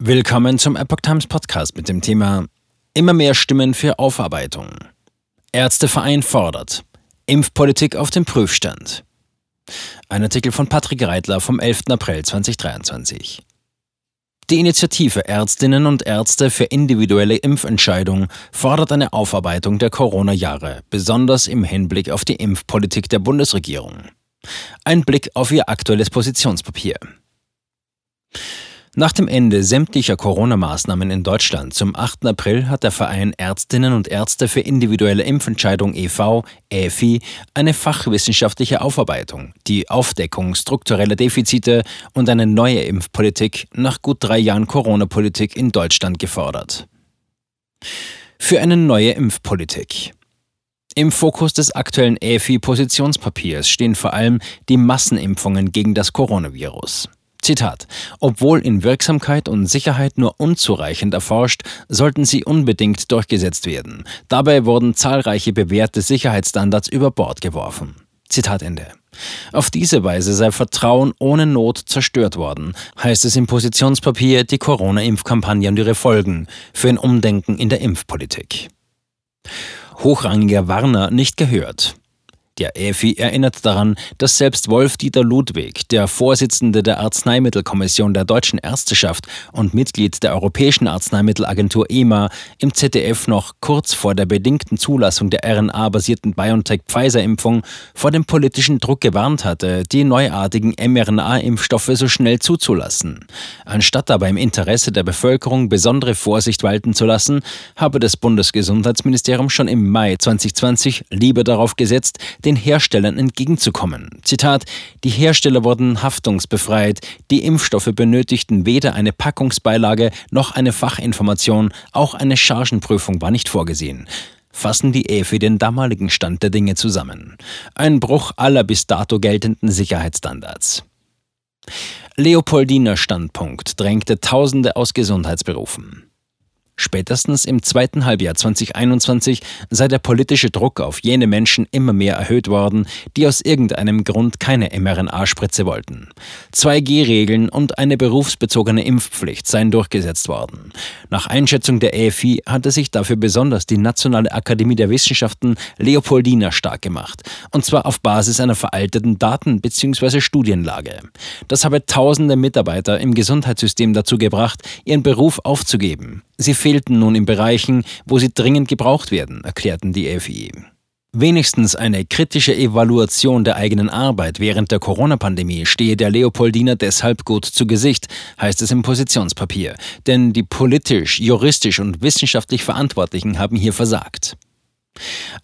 Willkommen zum Epoch Times Podcast mit dem Thema Immer mehr Stimmen für Aufarbeitung. Ärzteverein fordert Impfpolitik auf dem Prüfstand. Ein Artikel von Patrick Reitler vom 11. April 2023. Die Initiative Ärztinnen und Ärzte für individuelle Impfentscheidungen fordert eine Aufarbeitung der Corona-Jahre, besonders im Hinblick auf die Impfpolitik der Bundesregierung. Ein Blick auf ihr aktuelles Positionspapier. Nach dem Ende sämtlicher Corona-Maßnahmen in Deutschland zum 8. April hat der Verein Ärztinnen und Ärzte für individuelle Impfentscheidung e.V., EFI, eine fachwissenschaftliche Aufarbeitung, die Aufdeckung struktureller Defizite und eine neue Impfpolitik nach gut drei Jahren Corona-Politik in Deutschland gefordert. Für eine neue Impfpolitik. Im Fokus des aktuellen EFI-Positionspapiers stehen vor allem die Massenimpfungen gegen das Coronavirus. Zitat. Obwohl in Wirksamkeit und Sicherheit nur unzureichend erforscht, sollten sie unbedingt durchgesetzt werden. Dabei wurden zahlreiche bewährte Sicherheitsstandards über Bord geworfen. Zitat Ende. Auf diese Weise sei Vertrauen ohne Not zerstört worden, heißt es im Positionspapier die Corona-Impfkampagne und ihre Folgen für ein Umdenken in der Impfpolitik. Hochrangiger Warner nicht gehört. Der EFI erinnert daran, dass selbst Wolf-Dieter Ludwig, der Vorsitzende der Arzneimittelkommission der Deutschen Ärzteschaft und Mitglied der Europäischen Arzneimittelagentur EMA, im ZDF noch kurz vor der bedingten Zulassung der RNA-basierten BioNTech-Pfizer-Impfung vor dem politischen Druck gewarnt hatte, die neuartigen mRNA-Impfstoffe so schnell zuzulassen. Anstatt dabei im Interesse der Bevölkerung besondere Vorsicht walten zu lassen, habe das Bundesgesundheitsministerium schon im Mai 2020 lieber darauf gesetzt, den Herstellern entgegenzukommen. Zitat, die Hersteller wurden haftungsbefreit, die Impfstoffe benötigten weder eine Packungsbeilage noch eine Fachinformation, auch eine Chargenprüfung war nicht vorgesehen fassen die EFI den damaligen Stand der Dinge zusammen. Ein Bruch aller bis dato geltenden Sicherheitsstandards. Leopoldiner Standpunkt drängte Tausende aus Gesundheitsberufen. Spätestens im zweiten Halbjahr 2021 sei der politische Druck auf jene Menschen immer mehr erhöht worden, die aus irgendeinem Grund keine mRNA-Spritze wollten. 2G-Regeln und eine berufsbezogene Impfpflicht seien durchgesetzt worden. Nach Einschätzung der EFI hatte sich dafür besonders die Nationale Akademie der Wissenschaften Leopoldina stark gemacht, und zwar auf Basis einer veralteten Daten- bzw. Studienlage. Das habe tausende Mitarbeiter im Gesundheitssystem dazu gebracht, ihren Beruf aufzugeben. Sie fehlten nun in Bereichen, wo sie dringend gebraucht werden, erklärten die FI. Wenigstens eine kritische Evaluation der eigenen Arbeit während der Corona-Pandemie stehe der Leopoldiner deshalb gut zu Gesicht, heißt es im Positionspapier. Denn die politisch, juristisch und wissenschaftlich Verantwortlichen haben hier versagt.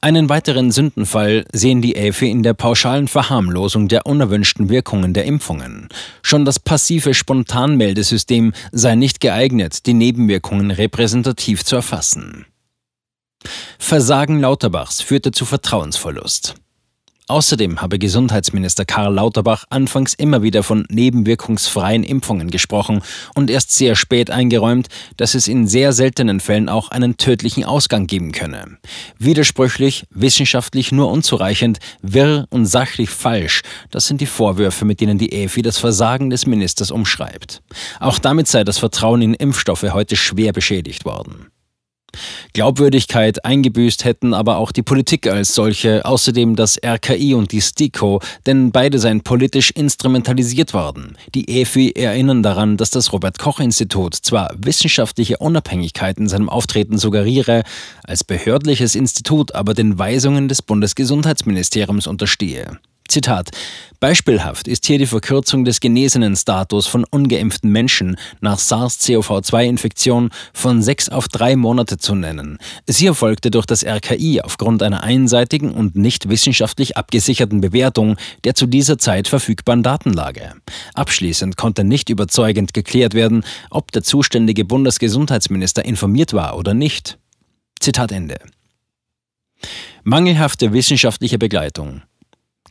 Einen weiteren Sündenfall sehen die Elfe in der pauschalen Verharmlosung der unerwünschten Wirkungen der Impfungen. Schon das passive Spontanmeldesystem sei nicht geeignet, die Nebenwirkungen repräsentativ zu erfassen. Versagen Lauterbachs führte zu Vertrauensverlust. Außerdem habe Gesundheitsminister Karl Lauterbach anfangs immer wieder von nebenwirkungsfreien Impfungen gesprochen und erst sehr spät eingeräumt, dass es in sehr seltenen Fällen auch einen tödlichen Ausgang geben könne. Widersprüchlich, wissenschaftlich nur unzureichend, wirr und sachlich falsch, das sind die Vorwürfe, mit denen die EFI das Versagen des Ministers umschreibt. Auch damit sei das Vertrauen in Impfstoffe heute schwer beschädigt worden. Glaubwürdigkeit eingebüßt hätten aber auch die Politik als solche, außerdem das RKI und die STIKO, denn beide seien politisch instrumentalisiert worden. Die EFI erinnern daran, dass das Robert Koch Institut zwar wissenschaftliche Unabhängigkeit in seinem Auftreten suggeriere, als behördliches Institut aber den Weisungen des Bundesgesundheitsministeriums unterstehe. Zitat. Beispielhaft ist hier die Verkürzung des genesenen Status von ungeimpften Menschen nach SARS-CoV-2-Infektion von sechs auf drei Monate zu nennen. Sie erfolgte durch das RKI aufgrund einer einseitigen und nicht wissenschaftlich abgesicherten Bewertung der zu dieser Zeit verfügbaren Datenlage. Abschließend konnte nicht überzeugend geklärt werden, ob der zuständige Bundesgesundheitsminister informiert war oder nicht. Zitat Ende. Mangelhafte wissenschaftliche Begleitung.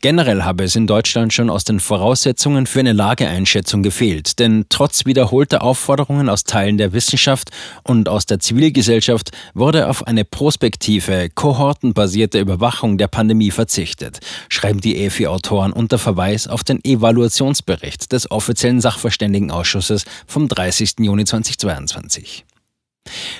Generell habe es in Deutschland schon aus den Voraussetzungen für eine Lageeinschätzung gefehlt, denn trotz wiederholter Aufforderungen aus Teilen der Wissenschaft und aus der Zivilgesellschaft wurde auf eine prospektive, kohortenbasierte Überwachung der Pandemie verzichtet, schreiben die EFI-Autoren unter Verweis auf den Evaluationsbericht des offiziellen Sachverständigenausschusses vom 30. Juni 2022.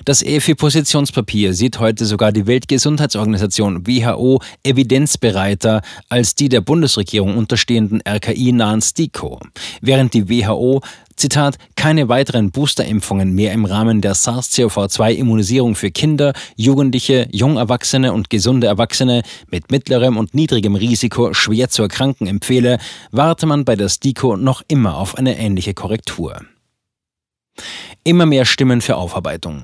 Das EFI-Positionspapier sieht heute sogar die Weltgesundheitsorganisation WHO evidenzbereiter als die der Bundesregierung unterstehenden RKI-nahen STIKO, während die WHO Zitat, keine weiteren Boosterimpfungen mehr im Rahmen der SARS-CoV-2-Immunisierung für Kinder, Jugendliche, Jungerwachsene und gesunde Erwachsene mit mittlerem und niedrigem Risiko schwer zu erkranken empfehle, warte man bei der STIKO noch immer auf eine ähnliche Korrektur. Immer mehr Stimmen für Aufarbeitung.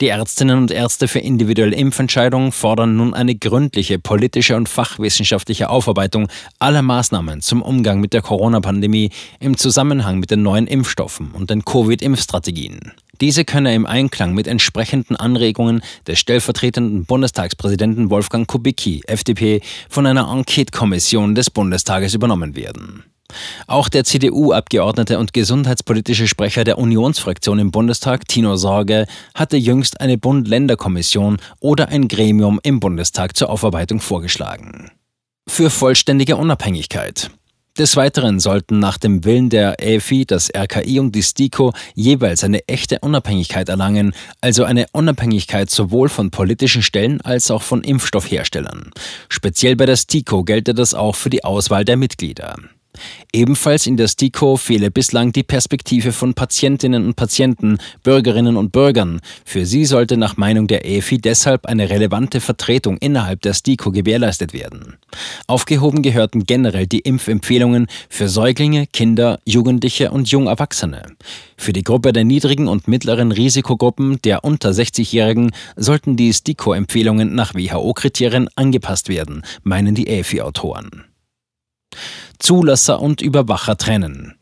Die Ärztinnen und Ärzte für individuelle Impfentscheidungen fordern nun eine gründliche politische und fachwissenschaftliche Aufarbeitung aller Maßnahmen zum Umgang mit der Corona-Pandemie im Zusammenhang mit den neuen Impfstoffen und den Covid-Impfstrategien. Diese könne im Einklang mit entsprechenden Anregungen des stellvertretenden Bundestagspräsidenten Wolfgang Kubicki, FDP, von einer Enquete-Kommission des Bundestages übernommen werden. Auch der CDU-Abgeordnete und gesundheitspolitische Sprecher der Unionsfraktion im Bundestag, Tino Sorge, hatte jüngst eine Bund-Länder-Kommission oder ein Gremium im Bundestag zur Aufarbeitung vorgeschlagen. Für vollständige Unabhängigkeit. Des Weiteren sollten nach dem Willen der EFI das RKI und die STIKO jeweils eine echte Unabhängigkeit erlangen, also eine Unabhängigkeit sowohl von politischen Stellen als auch von Impfstoffherstellern. Speziell bei der STIKO gelte das auch für die Auswahl der Mitglieder. Ebenfalls in der STIKO fehle bislang die Perspektive von Patientinnen und Patienten, Bürgerinnen und Bürgern. Für sie sollte nach Meinung der EFI deshalb eine relevante Vertretung innerhalb der STIKO gewährleistet werden. Aufgehoben gehörten generell die Impfempfehlungen für Säuglinge, Kinder, Jugendliche und Jungerwachsene. Für die Gruppe der niedrigen und mittleren Risikogruppen der unter 60-Jährigen sollten die STIKO-Empfehlungen nach WHO-Kriterien angepasst werden, meinen die EFI-Autoren. Zulasser und Überwacher trennen.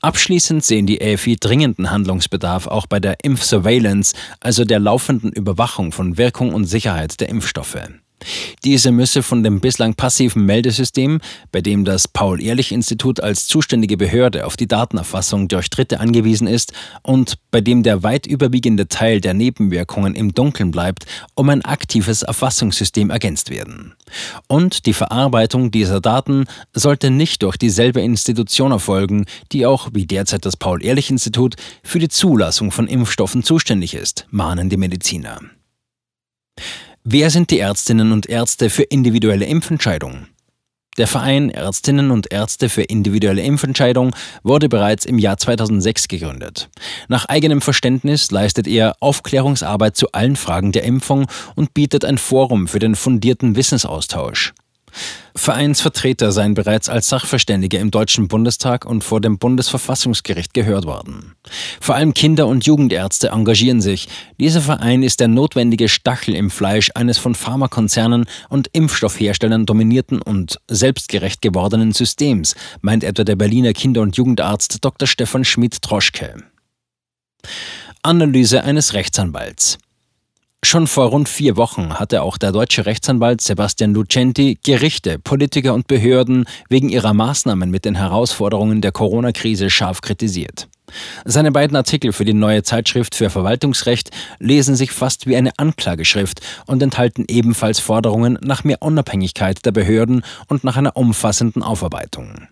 Abschließend sehen die AFI dringenden Handlungsbedarf auch bei der Impfsurveillance, also der laufenden Überwachung von Wirkung und Sicherheit der Impfstoffe. Diese müsse von dem bislang passiven Meldesystem, bei dem das Paul-Ehrlich-Institut als zuständige Behörde auf die Datenerfassung durch Dritte angewiesen ist und bei dem der weit überwiegende Teil der Nebenwirkungen im Dunkeln bleibt, um ein aktives Erfassungssystem ergänzt werden. Und die Verarbeitung dieser Daten sollte nicht durch dieselbe Institution erfolgen, die auch, wie derzeit das Paul-Ehrlich-Institut, für die Zulassung von Impfstoffen zuständig ist, mahnen die Mediziner. Wer sind die Ärztinnen und Ärzte für individuelle Impfentscheidungen? Der Verein Ärztinnen und Ärzte für individuelle Impfentscheidung wurde bereits im Jahr 2006 gegründet. Nach eigenem Verständnis leistet er Aufklärungsarbeit zu allen Fragen der Impfung und bietet ein Forum für den fundierten Wissensaustausch. Vereinsvertreter seien bereits als Sachverständige im Deutschen Bundestag und vor dem Bundesverfassungsgericht gehört worden. Vor allem Kinder- und Jugendärzte engagieren sich. Dieser Verein ist der notwendige Stachel im Fleisch eines von Pharmakonzernen und Impfstoffherstellern dominierten und selbstgerecht gewordenen Systems, meint etwa der Berliner Kinder- und Jugendarzt Dr. Stefan Schmidt-Troschke. Analyse eines Rechtsanwalts. Schon vor rund vier Wochen hatte auch der deutsche Rechtsanwalt Sebastian Lucenti Gerichte, Politiker und Behörden wegen ihrer Maßnahmen mit den Herausforderungen der Corona-Krise scharf kritisiert. Seine beiden Artikel für die neue Zeitschrift für Verwaltungsrecht lesen sich fast wie eine Anklageschrift und enthalten ebenfalls Forderungen nach mehr Unabhängigkeit der Behörden und nach einer umfassenden Aufarbeitung.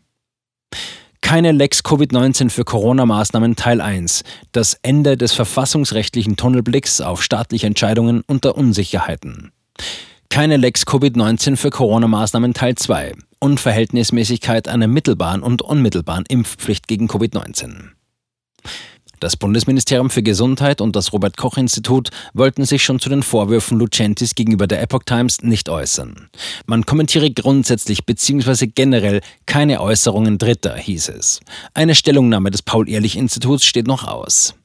Keine Lex Covid-19 für Corona-Maßnahmen Teil 1. Das Ende des verfassungsrechtlichen Tunnelblicks auf staatliche Entscheidungen unter Unsicherheiten. Keine Lex Covid-19 für Corona-Maßnahmen Teil 2. Unverhältnismäßigkeit einer mittelbaren und unmittelbaren Impfpflicht gegen Covid-19. Das Bundesministerium für Gesundheit und das Robert Koch Institut wollten sich schon zu den Vorwürfen Lucentis gegenüber der Epoch Times nicht äußern. Man kommentiere grundsätzlich bzw. generell keine Äußerungen Dritter, hieß es. Eine Stellungnahme des Paul-Ehrlich-Instituts steht noch aus.